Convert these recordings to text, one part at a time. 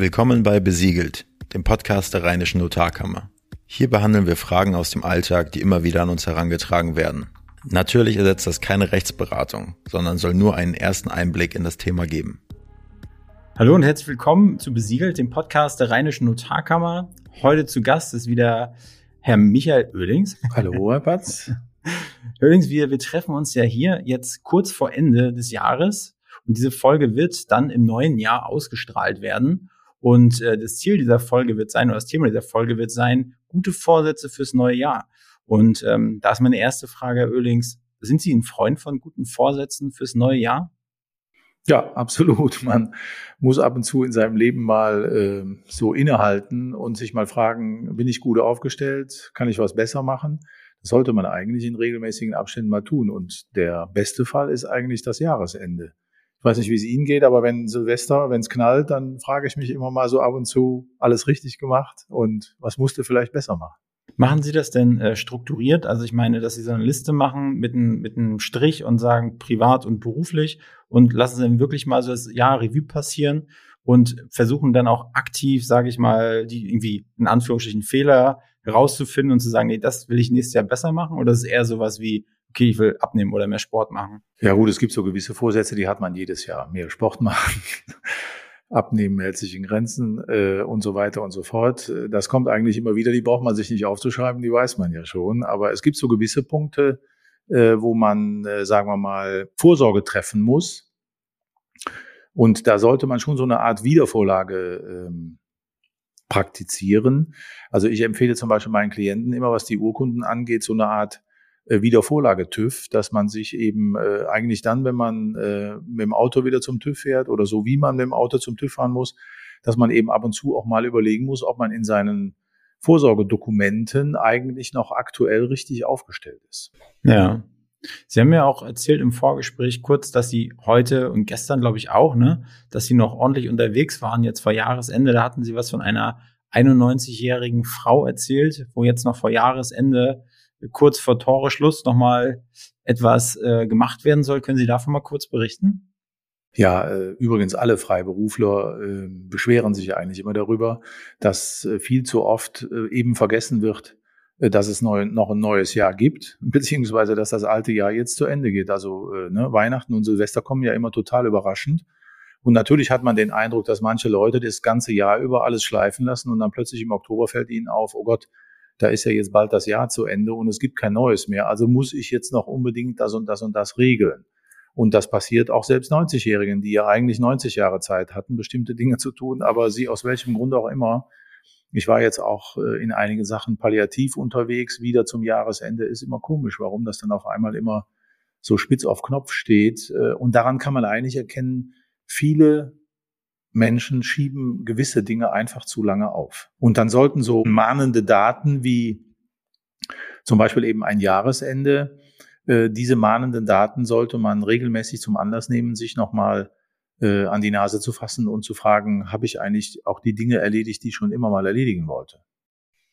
Willkommen bei Besiegelt, dem Podcast der Rheinischen Notarkammer. Hier behandeln wir Fragen aus dem Alltag, die immer wieder an uns herangetragen werden. Natürlich ersetzt das keine Rechtsberatung, sondern soll nur einen ersten Einblick in das Thema geben. Hallo und herzlich willkommen zu Besiegelt, dem Podcast der Rheinischen Notarkammer. Heute zu Gast ist wieder Herr Michael Oehlings. Hallo, Herr Patz. Oehlings, wir, wir treffen uns ja hier jetzt kurz vor Ende des Jahres und diese Folge wird dann im neuen Jahr ausgestrahlt werden. Und äh, das Ziel dieser Folge wird sein, oder das Thema dieser Folge wird sein, gute Vorsätze fürs neue Jahr. Und ähm, da ist meine erste Frage, Herr Oehlings, sind Sie ein Freund von guten Vorsätzen fürs neue Jahr? Ja, absolut. Man muss ab und zu in seinem Leben mal äh, so innehalten und sich mal fragen, bin ich gut aufgestellt? Kann ich was besser machen? Das sollte man eigentlich in regelmäßigen Abständen mal tun. Und der beste Fall ist eigentlich das Jahresende. Ich weiß nicht, wie es Ihnen geht, aber wenn Silvester, wenn es knallt, dann frage ich mich immer mal so ab und zu, alles richtig gemacht und was musste vielleicht besser machen? Machen Sie das denn äh, strukturiert? Also ich meine, dass Sie so eine Liste machen mit, ein, mit einem Strich und sagen privat und beruflich und lassen Sie dann wirklich mal so das Jahr Revue passieren und versuchen dann auch aktiv, sage ich mal, die irgendwie in Anführungsstrichen Fehler herauszufinden und zu sagen, nee, das will ich nächstes Jahr besser machen? Oder ist es eher sowas wie, okay, ich will abnehmen oder mehr Sport machen? Ja gut, es gibt so gewisse Vorsätze, die hat man jedes Jahr. Mehr Sport machen, abnehmen hält sich in Grenzen äh, und so weiter und so fort. Das kommt eigentlich immer wieder, die braucht man sich nicht aufzuschreiben, die weiß man ja schon. Aber es gibt so gewisse Punkte, äh, wo man, äh, sagen wir mal, Vorsorge treffen muss. Und da sollte man schon so eine Art Wiedervorlage ähm, praktizieren. Also ich empfehle zum Beispiel meinen Klienten immer, was die Urkunden angeht, so eine Art äh, Wiedervorlage TÜV, dass man sich eben äh, eigentlich dann, wenn man äh, mit dem Auto wieder zum TÜV fährt oder so wie man mit dem Auto zum TÜV fahren muss, dass man eben ab und zu auch mal überlegen muss, ob man in seinen Vorsorgedokumenten eigentlich noch aktuell richtig aufgestellt ist. Ja. Sie haben ja auch erzählt im Vorgespräch kurz, dass Sie heute und gestern, glaube ich, auch, ne, dass Sie noch ordentlich unterwegs waren, jetzt vor Jahresende. Da hatten Sie was von einer 91-jährigen Frau erzählt, wo jetzt noch vor Jahresende kurz vor Toreschluss nochmal etwas äh, gemacht werden soll. Können Sie davon mal kurz berichten? Ja, äh, übrigens alle Freiberufler äh, beschweren sich eigentlich immer darüber, dass äh, viel zu oft äh, eben vergessen wird, äh, dass es neu, noch ein neues Jahr gibt, beziehungsweise dass das alte Jahr jetzt zu Ende geht. Also äh, ne, Weihnachten und Silvester kommen ja immer total überraschend. Und natürlich hat man den Eindruck, dass manche Leute das ganze Jahr über alles schleifen lassen und dann plötzlich im Oktober fällt ihnen auf, oh Gott, da ist ja jetzt bald das Jahr zu Ende und es gibt kein neues mehr. Also muss ich jetzt noch unbedingt das und das und das regeln. Und das passiert auch selbst 90-Jährigen, die ja eigentlich 90 Jahre Zeit hatten, bestimmte Dinge zu tun, aber sie aus welchem Grund auch immer. Ich war jetzt auch äh, in einigen Sachen palliativ unterwegs, wieder zum Jahresende ist immer komisch, warum das dann auf einmal immer so spitz auf Knopf steht. Äh, und daran kann man eigentlich erkennen, viele Menschen schieben gewisse Dinge einfach zu lange auf. Und dann sollten so mahnende Daten wie zum Beispiel eben ein Jahresende, äh, diese mahnenden Daten sollte man regelmäßig zum Anlass nehmen, sich nochmal äh, an die Nase zu fassen und zu fragen, habe ich eigentlich auch die Dinge erledigt, die ich schon immer mal erledigen wollte.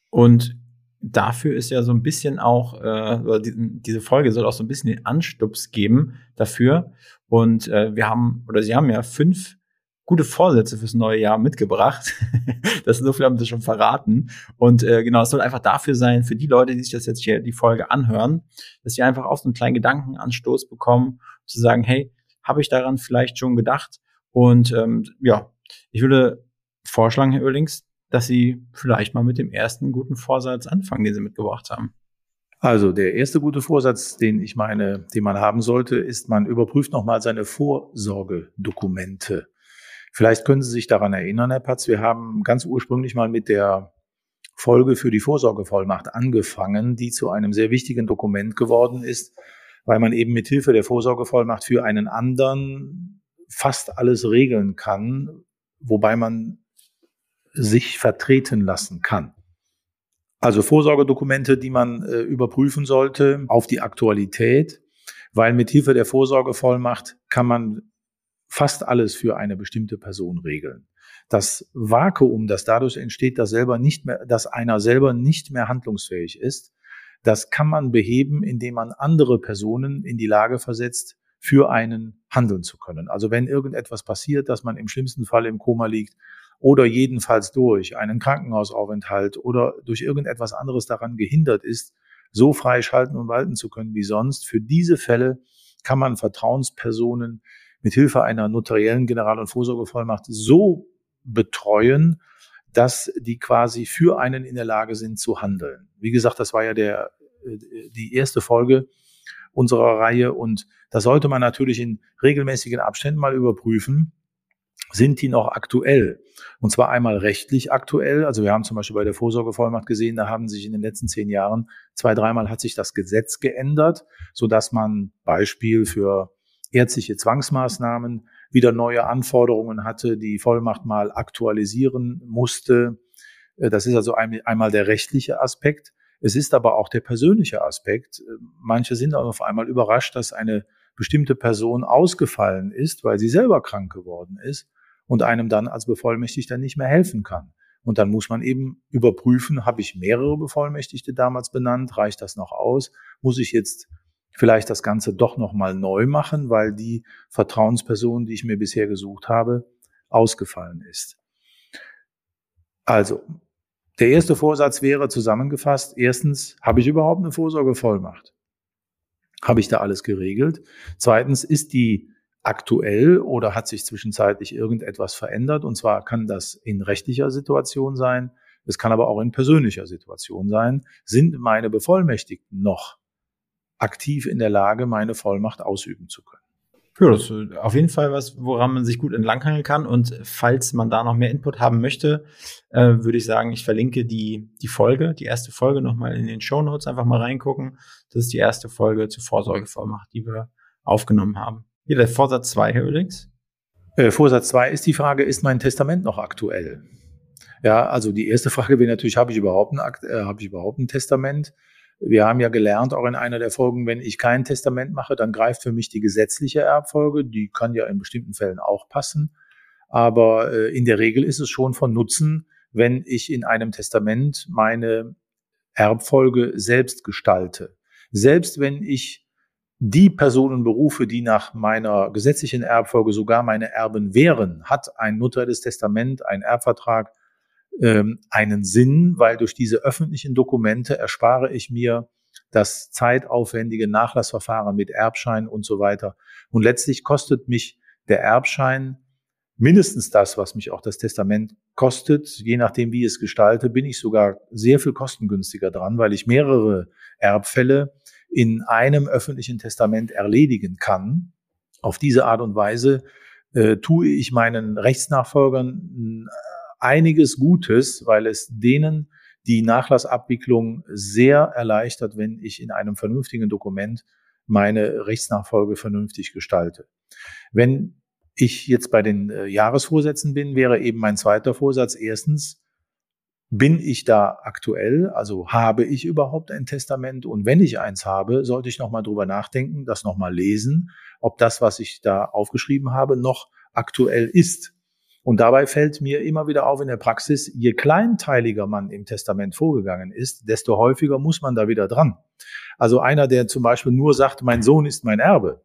Und dafür ist ja so ein bisschen auch, äh, diese Folge soll auch so ein bisschen den Anstups geben dafür. Und äh, wir haben, oder Sie haben ja fünf gute Vorsätze fürs neue Jahr mitgebracht. das so viel haben sie schon verraten. Und äh, genau, es soll einfach dafür sein, für die Leute, die sich das jetzt hier die Folge anhören, dass sie einfach auch so einen kleinen Gedankenanstoß bekommen, zu sagen, hey, habe ich daran vielleicht schon gedacht? Und ähm, ja, ich würde vorschlagen, Herr Oehlings, dass Sie vielleicht mal mit dem ersten guten Vorsatz anfangen, den Sie mitgebracht haben. Also der erste gute Vorsatz, den ich meine, den man haben sollte, ist, man überprüft nochmal seine Vorsorgedokumente. Vielleicht können Sie sich daran erinnern, Herr Patz, wir haben ganz ursprünglich mal mit der Folge für die Vorsorgevollmacht angefangen, die zu einem sehr wichtigen Dokument geworden ist, weil man eben mit Hilfe der Vorsorgevollmacht für einen anderen fast alles regeln kann, wobei man sich vertreten lassen kann. Also Vorsorgedokumente, die man äh, überprüfen sollte auf die Aktualität, weil mit Hilfe der Vorsorgevollmacht kann man fast alles für eine bestimmte Person regeln. Das Vakuum, das dadurch entsteht, dass selber nicht mehr, dass einer selber nicht mehr handlungsfähig ist, das kann man beheben, indem man andere Personen in die Lage versetzt, für einen handeln zu können. Also wenn irgendetwas passiert, dass man im schlimmsten Fall im Koma liegt, oder jedenfalls durch einen Krankenhausaufenthalt oder durch irgendetwas anderes daran gehindert ist, so frei schalten und walten zu können wie sonst. Für diese Fälle kann man Vertrauenspersonen mit Hilfe einer notariellen General- und Vorsorgevollmacht so betreuen, dass die quasi für einen in der Lage sind zu handeln. Wie gesagt, das war ja der, äh, die erste Folge unserer Reihe und da sollte man natürlich in regelmäßigen Abständen mal überprüfen, sind die noch aktuell? Und zwar einmal rechtlich aktuell. Also wir haben zum Beispiel bei der Vorsorgevollmacht gesehen, da haben sich in den letzten zehn Jahren zwei, dreimal hat sich das Gesetz geändert, so dass man Beispiel für ärztliche Zwangsmaßnahmen wieder neue Anforderungen hatte, die Vollmacht mal aktualisieren musste. Äh, das ist also einmal der rechtliche Aspekt. Es ist aber auch der persönliche Aspekt. Äh, manche sind auf einmal überrascht, dass eine bestimmte Person ausgefallen ist, weil sie selber krank geworden ist und einem dann als Bevollmächtigter nicht mehr helfen kann. Und dann muss man eben überprüfen, habe ich mehrere Bevollmächtigte damals benannt, reicht das noch aus? Muss ich jetzt vielleicht das Ganze doch nochmal neu machen, weil die Vertrauensperson, die ich mir bisher gesucht habe, ausgefallen ist. Also, der erste Vorsatz wäre zusammengefasst, erstens, habe ich überhaupt eine Vorsorgevollmacht? Habe ich da alles geregelt? Zweitens, ist die aktuell oder hat sich zwischenzeitlich irgendetwas verändert? Und zwar kann das in rechtlicher Situation sein, es kann aber auch in persönlicher Situation sein. Sind meine Bevollmächtigten noch aktiv in der Lage, meine Vollmacht ausüben zu können? Ja, das ist auf jeden Fall was, woran man sich gut entlanghangeln kann. Und falls man da noch mehr Input haben möchte, äh, würde ich sagen, ich verlinke die, die Folge, die erste Folge nochmal in den Show Notes. Einfach mal reingucken. Das ist die erste Folge zur Vorsorgevollmacht, die wir aufgenommen haben. Hier der Vorsatz 2, Herr Üllings. Äh, Vorsatz 2 ist die Frage, ist mein Testament noch aktuell? Ja, also die erste Frage wäre natürlich, habe ich überhaupt ein, äh, habe ich überhaupt ein Testament? Wir haben ja gelernt, auch in einer der Folgen, wenn ich kein Testament mache, dann greift für mich die gesetzliche Erbfolge. Die kann ja in bestimmten Fällen auch passen. Aber äh, in der Regel ist es schon von Nutzen, wenn ich in einem Testament meine Erbfolge selbst gestalte. Selbst wenn ich die Personen berufe, die nach meiner gesetzlichen Erbfolge sogar meine Erben wären, hat ein notarielles Testament, ein Erbvertrag ähm, einen Sinn, weil durch diese öffentlichen Dokumente erspare ich mir das zeitaufwendige Nachlassverfahren mit Erbschein und so weiter. Und letztlich kostet mich der Erbschein mindestens das, was mich auch das Testament kostet. Je nachdem, wie ich es gestalte, bin ich sogar sehr viel kostengünstiger dran, weil ich mehrere Erbfälle in einem öffentlichen Testament erledigen kann. Auf diese Art und Weise äh, tue ich meinen Rechtsnachfolgern äh, einiges Gutes, weil es denen die Nachlassabwicklung sehr erleichtert, wenn ich in einem vernünftigen Dokument meine Rechtsnachfolge vernünftig gestalte. Wenn ich jetzt bei den äh, Jahresvorsätzen bin, wäre eben mein zweiter Vorsatz erstens, bin ich da aktuell? Also habe ich überhaupt ein Testament? Und wenn ich eins habe, sollte ich nochmal drüber nachdenken, das nochmal lesen, ob das, was ich da aufgeschrieben habe, noch aktuell ist. Und dabei fällt mir immer wieder auf in der Praxis, je kleinteiliger man im Testament vorgegangen ist, desto häufiger muss man da wieder dran. Also einer, der zum Beispiel nur sagt, mein Sohn ist mein Erbe,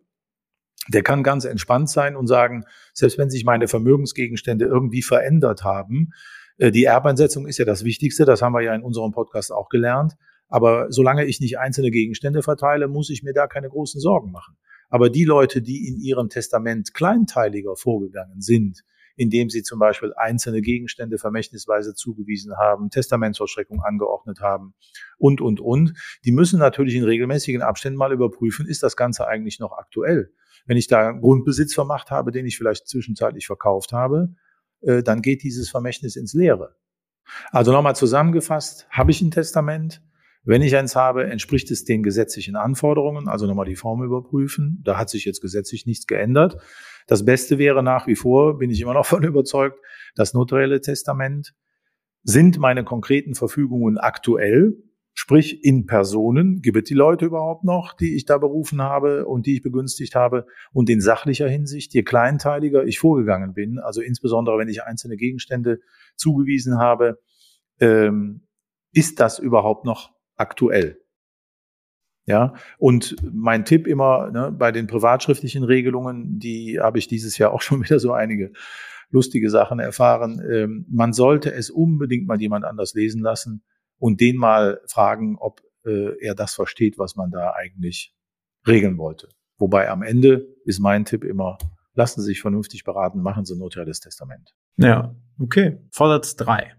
der kann ganz entspannt sein und sagen, selbst wenn sich meine Vermögensgegenstände irgendwie verändert haben, äh, die Erbeinsetzung ist ja das Wichtigste, das haben wir ja in unserem Podcast auch gelernt. Aber solange ich nicht einzelne Gegenstände verteile, muss ich mir da keine großen Sorgen machen. Aber die Leute, die in ihrem Testament kleinteiliger vorgegangen sind, indem sie zum Beispiel einzelne Gegenstände vermächtnisweise zugewiesen haben, Testamentsvollstreckung angeordnet haben und, und, und, die müssen natürlich in regelmäßigen Abständen mal überprüfen, ist das Ganze eigentlich noch aktuell? Wenn ich da Grundbesitz vermacht habe, den ich vielleicht zwischenzeitlich verkauft habe, äh, dann geht dieses Vermächtnis ins Leere. Also nochmal zusammengefasst, habe ich ein Testament? Wenn ich eins habe, entspricht es den gesetzlichen Anforderungen, also nochmal die Form überprüfen. Da hat sich jetzt gesetzlich nichts geändert. Das Beste wäre nach wie vor, bin ich immer noch von überzeugt, das notarielle Testament. Sind meine konkreten Verfügungen aktuell? Sprich, in Personen, gibt es die Leute überhaupt noch, die ich da berufen habe und die ich begünstigt habe? Und in sachlicher Hinsicht, je kleinteiliger ich vorgegangen bin, also insbesondere wenn ich einzelne Gegenstände zugewiesen habe, ähm, ist das überhaupt noch aktuell? Ja, und mein Tipp immer ne, bei den privatschriftlichen Regelungen, die habe ich dieses Jahr auch schon wieder so einige lustige Sachen erfahren. Ähm, man sollte es unbedingt mal jemand anders lesen lassen und den mal fragen, ob äh, er das versteht, was man da eigentlich regeln wollte. Wobei am Ende ist mein Tipp immer, lassen Sie sich vernünftig beraten, machen Sie ein notarielles Testament. Ja, okay. Vorsatz drei.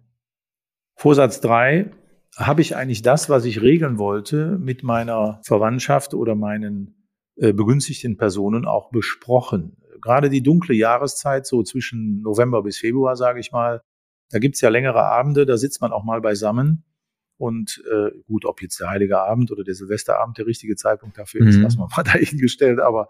Vorsatz drei habe ich eigentlich das, was ich regeln wollte, mit meiner Verwandtschaft oder meinen äh, begünstigten Personen auch besprochen. Gerade die dunkle Jahreszeit, so zwischen November bis Februar, sage ich mal, da gibt's ja längere Abende, da sitzt man auch mal beisammen. Und äh, gut, ob jetzt der Heilige Abend oder der Silvesterabend der richtige Zeitpunkt dafür ist, mhm. lassen wir mal dahingestellt. Aber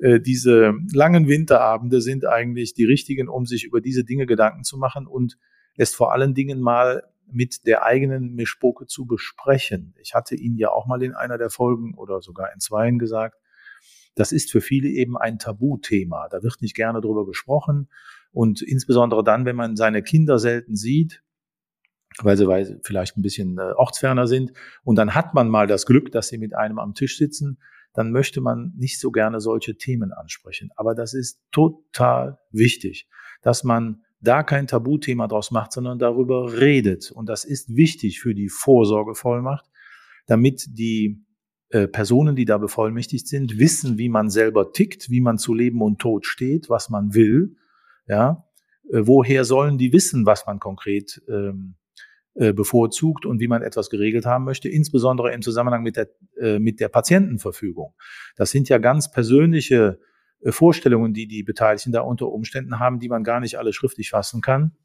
äh, diese langen Winterabende sind eigentlich die richtigen, um sich über diese Dinge Gedanken zu machen und es vor allen Dingen mal mit der eigenen Mischpoke zu besprechen. Ich hatte Ihnen ja auch mal in einer der Folgen oder sogar in zweien gesagt, das ist für viele eben ein Tabuthema. Da wird nicht gerne drüber gesprochen. Und insbesondere dann, wenn man seine Kinder selten sieht, weil sie, vielleicht ein bisschen äh, ortsferner sind, und dann hat man mal das Glück, dass sie mit einem am Tisch sitzen, dann möchte man nicht so gerne solche Themen ansprechen. Aber das ist total wichtig, dass man da kein Tabuthema draus macht, sondern darüber redet. Und das ist wichtig für die Vorsorgevollmacht, damit die äh, Personen, die da bevollmächtigt sind, wissen, wie man selber tickt, wie man zu Leben und Tod steht, was man will. Ja, äh, woher sollen die wissen, was man konkret ähm, äh, bevorzugt und wie man etwas geregelt haben möchte, insbesondere im Zusammenhang mit der, äh, mit der Patientenverfügung. Das sind ja ganz persönliche Vorstellungen, die die Beteiligten da unter Umständen haben, die man gar nicht alle schriftlich fassen kann.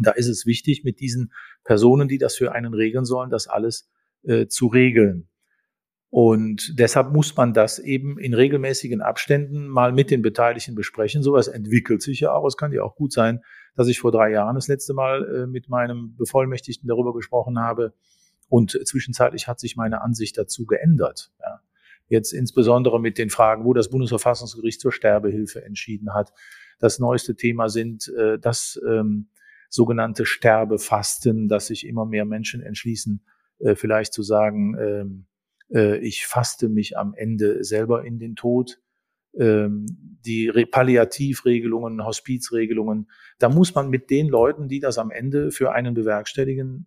Da ist es wichtig, mit diesen Personen, die das für einen regeln sollen, das alles äh, zu regeln. Und deshalb muss man das eben in regelmäßigen Abständen mal mit den Beteiligten besprechen. Sowas entwickelt sich ja auch. Es kann ja auch gut sein, dass ich vor drei Jahren das letzte Mal äh, mit meinem Bevollmächtigten darüber gesprochen habe. Und zwischenzeitlich hat sich meine Ansicht dazu geändert. Ja. Jetzt insbesondere mit den Fragen, wo das Bundesverfassungsgericht zur Sterbehilfe entschieden hat. Das neueste Thema sind äh, das ähm, sogenannte Sterbefasten, dass sich immer mehr Menschen entschließen, äh, vielleicht zu sagen, ähm, äh, ich faste mich am Ende selber in den Tod. Ähm, die Palliativregelungen, Hospizregelungen, da muss man mit den Leuten, die das am Ende für einen bewerkstelligen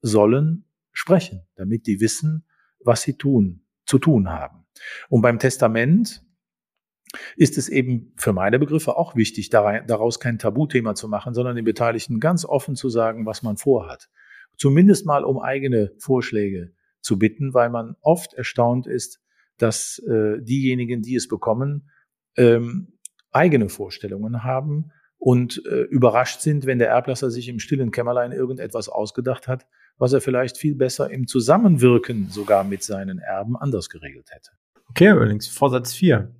sollen, sprechen, damit die wissen, was sie tun zu tun haben. Und beim Testament ist es eben für meine Begriffe auch wichtig, daraus kein Tabuthema zu machen, sondern den Beteiligten ganz offen zu sagen, was man vorhat. Zumindest mal um eigene Vorschläge zu bitten, weil man oft erstaunt ist, dass äh, diejenigen, die es bekommen, ähm, eigene Vorstellungen haben und äh, überrascht sind, wenn der Erblasser sich im stillen Kämmerlein irgendetwas ausgedacht hat, was er vielleicht viel besser im Zusammenwirken sogar mit seinen Erben anders geregelt hätte. Okay, übrigens, Vorsatz 4.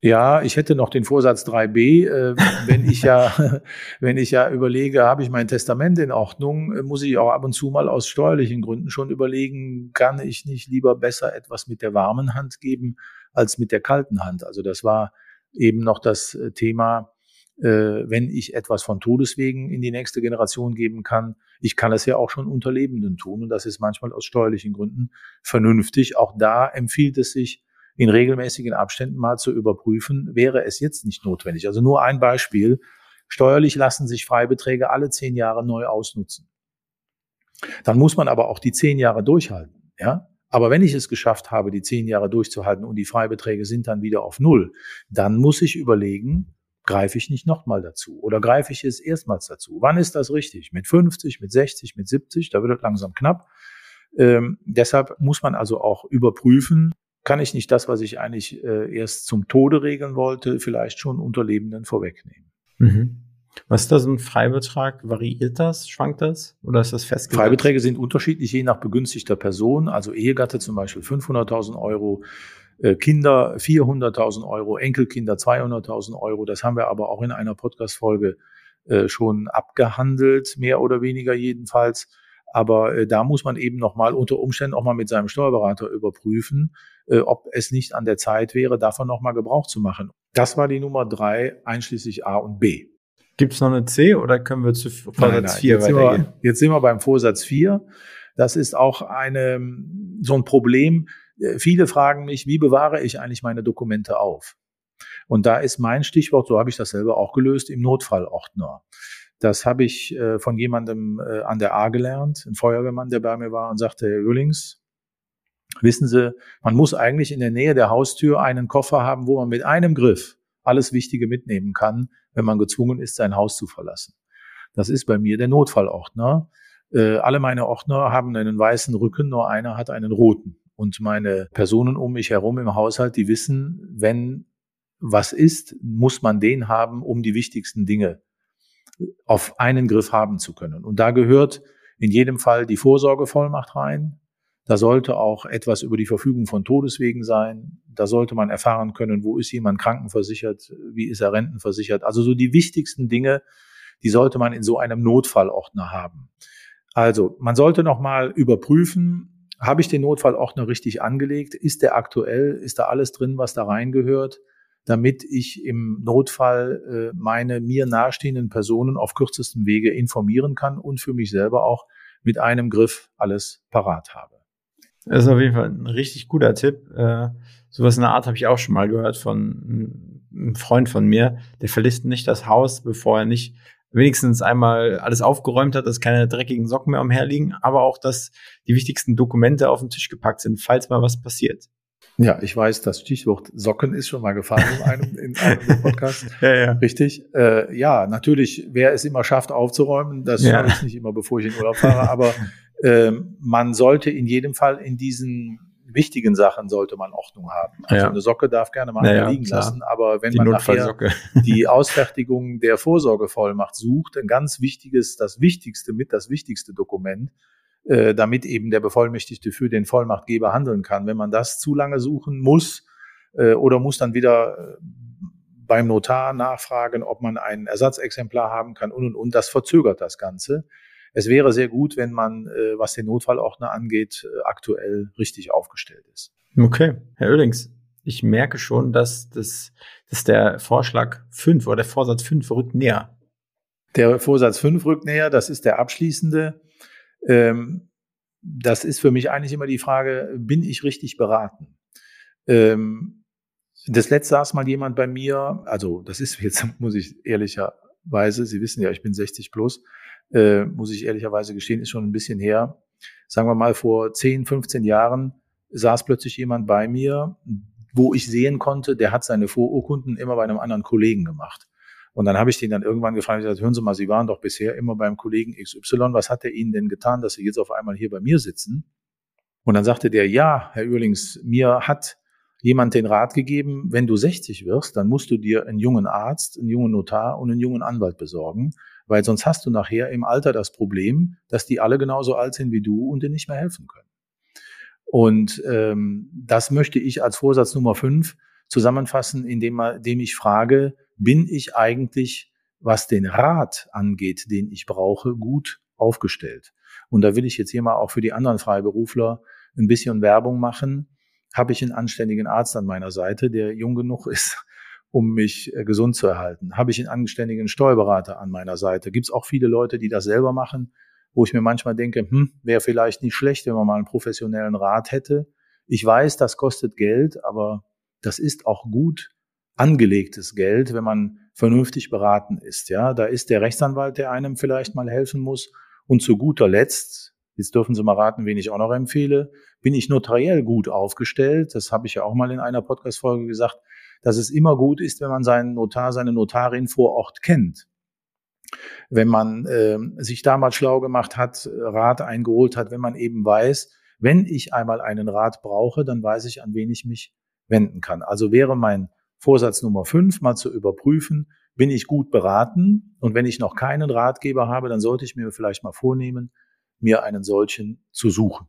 Ja, ich hätte noch den Vorsatz 3b. Äh, wenn ich ja, wenn ich ja überlege, habe ich mein Testament in Ordnung, äh, muss ich auch ab und zu mal aus steuerlichen Gründen schon überlegen, kann ich nicht lieber besser etwas mit der warmen Hand geben als mit der kalten Hand? Also das war eben noch das äh, Thema, wenn ich etwas von Todeswegen in die nächste Generation geben kann. Ich kann es ja auch schon unter Lebenden tun und das ist manchmal aus steuerlichen Gründen vernünftig. Auch da empfiehlt es sich, in regelmäßigen Abständen mal zu überprüfen, wäre es jetzt nicht notwendig. Also nur ein Beispiel. Steuerlich lassen sich Freibeträge alle zehn Jahre neu ausnutzen. Dann muss man aber auch die zehn Jahre durchhalten. Ja? Aber wenn ich es geschafft habe, die zehn Jahre durchzuhalten und die Freibeträge sind dann wieder auf Null, dann muss ich überlegen, greife ich nicht nochmal dazu oder greife ich es erstmals dazu? Wann ist das richtig? Mit 50, mit 60, mit 70? Da wird es langsam knapp. Ähm, deshalb muss man also auch überprüfen, kann ich nicht das, was ich eigentlich äh, erst zum Tode regeln wollte, vielleicht schon unter Lebenden vorwegnehmen. Mhm. Was ist da so ein Freibetrag? Variiert das? Schwankt das? Oder ist das festgelegt? Freibeträge sind unterschiedlich, je nach begünstigter Person. Also Ehegatte zum Beispiel 500.000 Euro, Kinder 400.000 Euro, Enkelkinder 200.000 Euro. Das haben wir aber auch in einer Podcast-Folge äh, schon abgehandelt, mehr oder weniger jedenfalls. Aber äh, da muss man eben nochmal unter Umständen auch mal mit seinem Steuerberater überprüfen, äh, ob es nicht an der Zeit wäre, davon nochmal Gebrauch zu machen. Das war die Nummer drei, einschließlich A und B. Gibt es noch eine C oder können wir zu Vorsatz 4 weitergehen? Sind wir, jetzt sind wir beim Vorsatz 4. Das ist auch eine, so ein Problem, äh, viele fragen mich, wie bewahre ich eigentlich meine Dokumente auf? Und da ist mein Stichwort, so habe ich das selber auch gelöst, im Notfallordner. Das habe ich äh, von jemandem äh, an der A gelernt, ein Feuerwehrmann, der bei mir war und sagte, Herr Öhlings, wissen Sie, man muss eigentlich in der Nähe der Haustür einen Koffer haben, wo man mit einem Griff alles Wichtige mitnehmen kann, wenn man gezwungen ist, sein Haus zu verlassen. Das ist bei mir der Notfallordner. Äh, alle meine Ordner haben einen weißen Rücken, nur einer hat einen roten. Und meine Personen um mich herum im Haushalt, die wissen, wenn was ist, muss man den haben, um die wichtigsten Dinge auf einen Griff haben zu können. Und da gehört in jedem Fall die Vorsorgevollmacht rein. Da sollte auch etwas über die Verfügung von Todeswegen sein. Da sollte man erfahren können, wo ist jemand krankenversichert, wie ist er rentenversichert. Also so die wichtigsten Dinge, die sollte man in so einem Notfallordner haben. Also man sollte nochmal überprüfen, habe ich den Notfallordner richtig angelegt? Ist der aktuell? Ist da alles drin, was da reingehört? damit ich im Notfall äh, meine mir nahestehenden Personen auf kürzestem Wege informieren kann und für mich selber auch mit einem Griff alles parat habe. Das ist auf jeden Fall ein richtig guter Tipp. Äh, sowas in der Art habe ich auch schon mal gehört von einem Freund von mir. Der verlässt nicht das Haus, bevor er nicht wenigstens einmal alles aufgeräumt hat, dass keine dreckigen Socken mehr umherliegen, aber auch, dass die wichtigsten Dokumente auf den Tisch gepackt sind, falls mal was passiert. Ja, ich weiß, das Stichwort Socken ist schon mal gefallen in einem, in einem Podcast. ja, ja. Richtig. Äh, ja, natürlich, wer es immer schafft aufzuräumen, das ja. schaffe ich nicht immer, bevor ich in Urlaub fahre, aber äh, man sollte in jedem Fall in diesen wichtigen Sachen sollte man Ordnung haben. Also ja. eine Socke darf gerne mal ja, liegen klar. lassen, aber wenn die man nachher die Ausfertigung der Vorsorgevollmacht sucht, ein ganz wichtiges, das Wichtigste mit das wichtigste Dokument, äh, damit eben der Bevollmächtigte für den Vollmachtgeber handeln kann. Wenn man das zu lange suchen muss äh, oder muss dann wieder äh, beim Notar nachfragen, ob man ein Ersatzexemplar haben kann und und und, das verzögert das Ganze. Es wäre sehr gut, wenn man, äh, was den Notfallordner angeht, äh, aktuell richtig aufgestellt ist. Okay, Herr Oehlings, ich merke schon, dass, das, dass der Vorschlag 5 oder der Vorsatz 5 rückt näher. Der Vorsatz 5 rückt näher, das ist der abschließende. Ähm, das ist für mich eigentlich immer die Frage, bin ich richtig beraten? Ähm, das letzte saß mal jemand bei mir, also das ist jetzt, muss ich ehrlicherweise, Sie wissen ja, ich bin 60 plus, äh, muss ich ehrlicherweise gestehen, ist schon ein bisschen her. Sagen wir mal, vor 10, 15 Jahren saß plötzlich jemand bei mir, wo ich sehen konnte, der hat seine Vorurkunden immer bei einem anderen Kollegen gemacht. Und dann habe ich den dann irgendwann gefragt, gesagt, hören Sie mal, Sie waren doch bisher immer beim Kollegen XY, was hat er Ihnen denn getan, dass Sie jetzt auf einmal hier bei mir sitzen? Und dann sagte der, ja, Herr Uerlings, mir hat jemand den Rat gegeben, wenn du 60 wirst, dann musst du dir einen jungen Arzt, einen jungen Notar und einen jungen Anwalt besorgen, weil sonst hast du nachher im Alter das Problem, dass die alle genauso alt sind wie du und dir nicht mehr helfen können. Und ähm, das möchte ich als Vorsatz Nummer fünf zusammenfassen, indem, indem ich frage, bin ich eigentlich, was den Rat angeht, den ich brauche, gut aufgestellt? Und da will ich jetzt hier mal auch für die anderen Freiberufler ein bisschen Werbung machen. Habe ich einen anständigen Arzt an meiner Seite, der jung genug ist, um mich äh, gesund zu erhalten? Habe ich einen anständigen Steuerberater an meiner Seite? Gibt es auch viele Leute, die das selber machen, wo ich mir manchmal denke, hm, wäre vielleicht nicht schlecht, wenn man mal einen professionellen Rat hätte. Ich weiß, das kostet Geld, aber das ist auch gut angelegtes Geld, wenn man vernünftig beraten ist. Ja, da ist der Rechtsanwalt, der einem vielleicht mal helfen muss. Und zu guter Letzt, jetzt dürfen Sie mal raten, wen ich auch noch empfehle, bin ich notariell gut aufgestellt. Das habe ich ja auch mal in einer Podcast-Folge gesagt, dass es immer gut ist, wenn man seinen Notar, seine Notarin vor Ort kennt. Wenn man äh, sich damals schlau gemacht hat, Rat eingeholt hat, wenn man eben weiß, wenn ich einmal einen Rat brauche, dann weiß ich, an wen ich mich wenden kann. Also wäre mein Vorsatz Nummer fünf, mal zu überprüfen, bin ich gut beraten? Und wenn ich noch keinen Ratgeber habe, dann sollte ich mir vielleicht mal vornehmen, mir einen solchen zu suchen.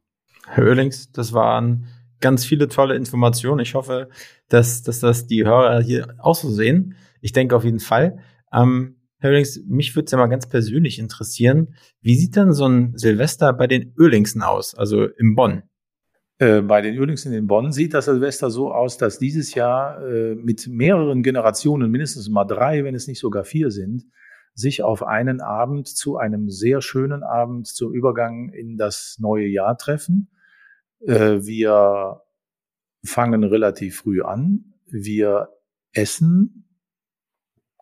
Herr Oehlings, das waren ganz viele tolle Informationen. Ich hoffe, dass, dass das die Hörer hier auch so sehen. Ich denke auf jeden Fall. Ähm, Herr Oehlings, mich würde es ja mal ganz persönlich interessieren. Wie sieht dann so ein Silvester bei den Oehlingsen aus, also in Bonn? Äh, bei den Ölingsen in Bonn sieht das Silvester so aus, dass dieses Jahr äh, mit mehreren Generationen, mindestens mal drei, wenn es nicht sogar vier sind, sich auf einen Abend zu einem sehr schönen Abend zum Übergang in das neue Jahr treffen. Äh, wir fangen relativ früh an. Wir essen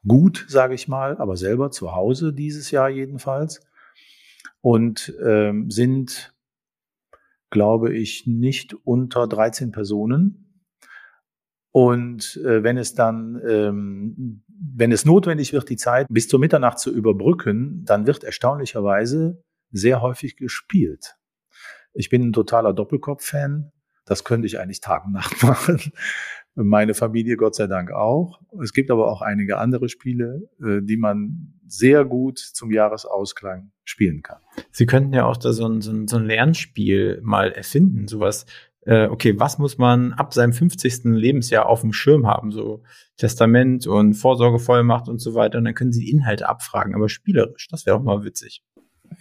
gut, sage ich mal, aber selber zu Hause dieses Jahr jedenfalls und ähm, sind, glaube ich, nicht unter 13 Personen. Und äh, wenn es dann, ähm, wenn es notwendig wird, die Zeit bis zur Mitternacht zu überbrücken, dann wird erstaunlicherweise sehr häufig gespielt. Ich bin ein totaler Doppelkopf-Fan. Das könnte ich eigentlich Tag und Nacht machen. Meine Familie Gott sei Dank auch. Es gibt aber auch einige andere Spiele, äh, die man sehr gut zum Jahresausklang spielen kann. Sie könnten ja auch da so ein, so ein, so ein Lernspiel mal erfinden, sowas. Äh, okay, was muss man ab seinem 50. Lebensjahr auf dem Schirm haben? So Testament und Vorsorgevollmacht und so weiter. Und dann können Sie die Inhalte abfragen, aber spielerisch. Das wäre auch mal witzig.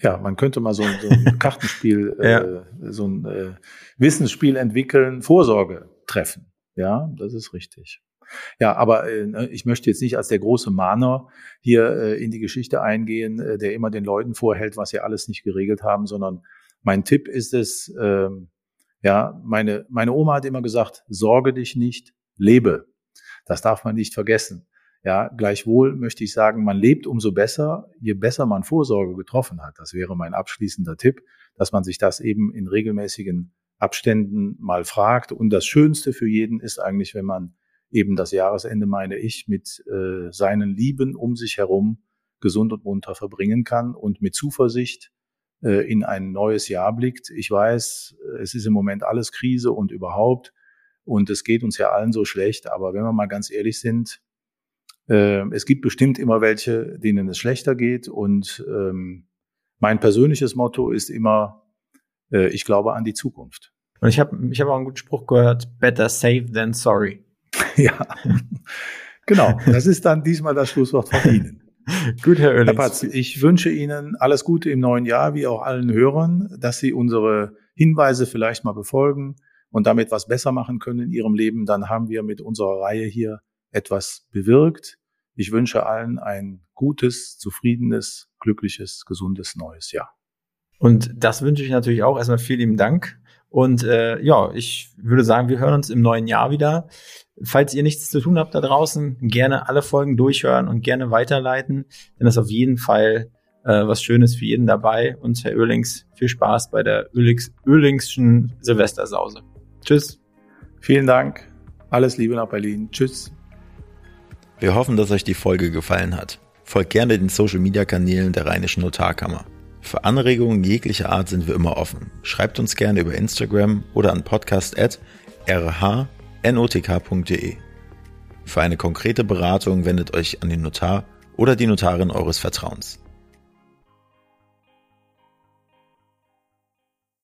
Ja, man könnte mal so, so ein Kartenspiel, ja. äh, so ein äh, Wissensspiel entwickeln, Vorsorge treffen. Ja, das ist richtig. Ja, aber äh, ne, ich möchte jetzt nicht als der große Mahner hier äh, in die Geschichte eingehen, äh, der immer den Leuten vorhält, was sie alles nicht geregelt haben, sondern mein Tipp ist es, äh, ja, meine, meine Oma hat immer gesagt, sorge dich nicht, lebe. Das darf man nicht vergessen. Ja, gleichwohl möchte ich sagen, man lebt umso besser, je besser man Vorsorge getroffen hat. Das wäre mein abschließender Tipp, dass man sich das eben in regelmäßigen Abständen mal fragt. Und das Schönste für jeden ist eigentlich, wenn man eben das Jahresende, meine ich, mit äh, seinen Lieben um sich herum gesund und munter verbringen kann und mit Zuversicht äh, in ein neues Jahr blickt. Ich weiß, es ist im Moment alles Krise und überhaupt und es geht uns ja allen so schlecht, aber wenn wir mal ganz ehrlich sind, äh, es gibt bestimmt immer welche, denen es schlechter geht und ähm, mein persönliches Motto ist immer, äh, ich glaube an die Zukunft. Und ich habe ich hab auch einen guten Spruch gehört, better safe than sorry. ja, genau. Das ist dann diesmal das Schlusswort von Ihnen. Gut, Herr Oehlings. Herr Patz, ich wünsche Ihnen alles Gute im neuen Jahr, wie auch allen Hörern, dass Sie unsere Hinweise vielleicht mal befolgen und damit was besser machen können in Ihrem Leben. Dann haben wir mit unserer Reihe hier etwas bewirkt. Ich wünsche allen ein gutes, zufriedenes, glückliches, gesundes neues Jahr. Und das wünsche ich natürlich auch. Erstmal vielen lieben Dank. Und äh, ja, ich würde sagen, wir hören uns im neuen Jahr wieder. Falls ihr nichts zu tun habt da draußen, gerne alle Folgen durchhören und gerne weiterleiten, denn das ist auf jeden Fall äh, was Schönes für jeden dabei. Und Herr Oehlings, viel Spaß bei der Oehlings, Oehlingschen Silvestersause. Tschüss. Vielen Dank. Alles Liebe nach Berlin. Tschüss. Wir hoffen, dass euch die Folge gefallen hat. Folgt gerne den Social Media Kanälen der Rheinischen Notarkammer. Für Anregungen jeglicher Art sind wir immer offen. Schreibt uns gerne über Instagram oder an podcast.rhnotk.de. Für eine konkrete Beratung wendet euch an den Notar oder die Notarin eures Vertrauens.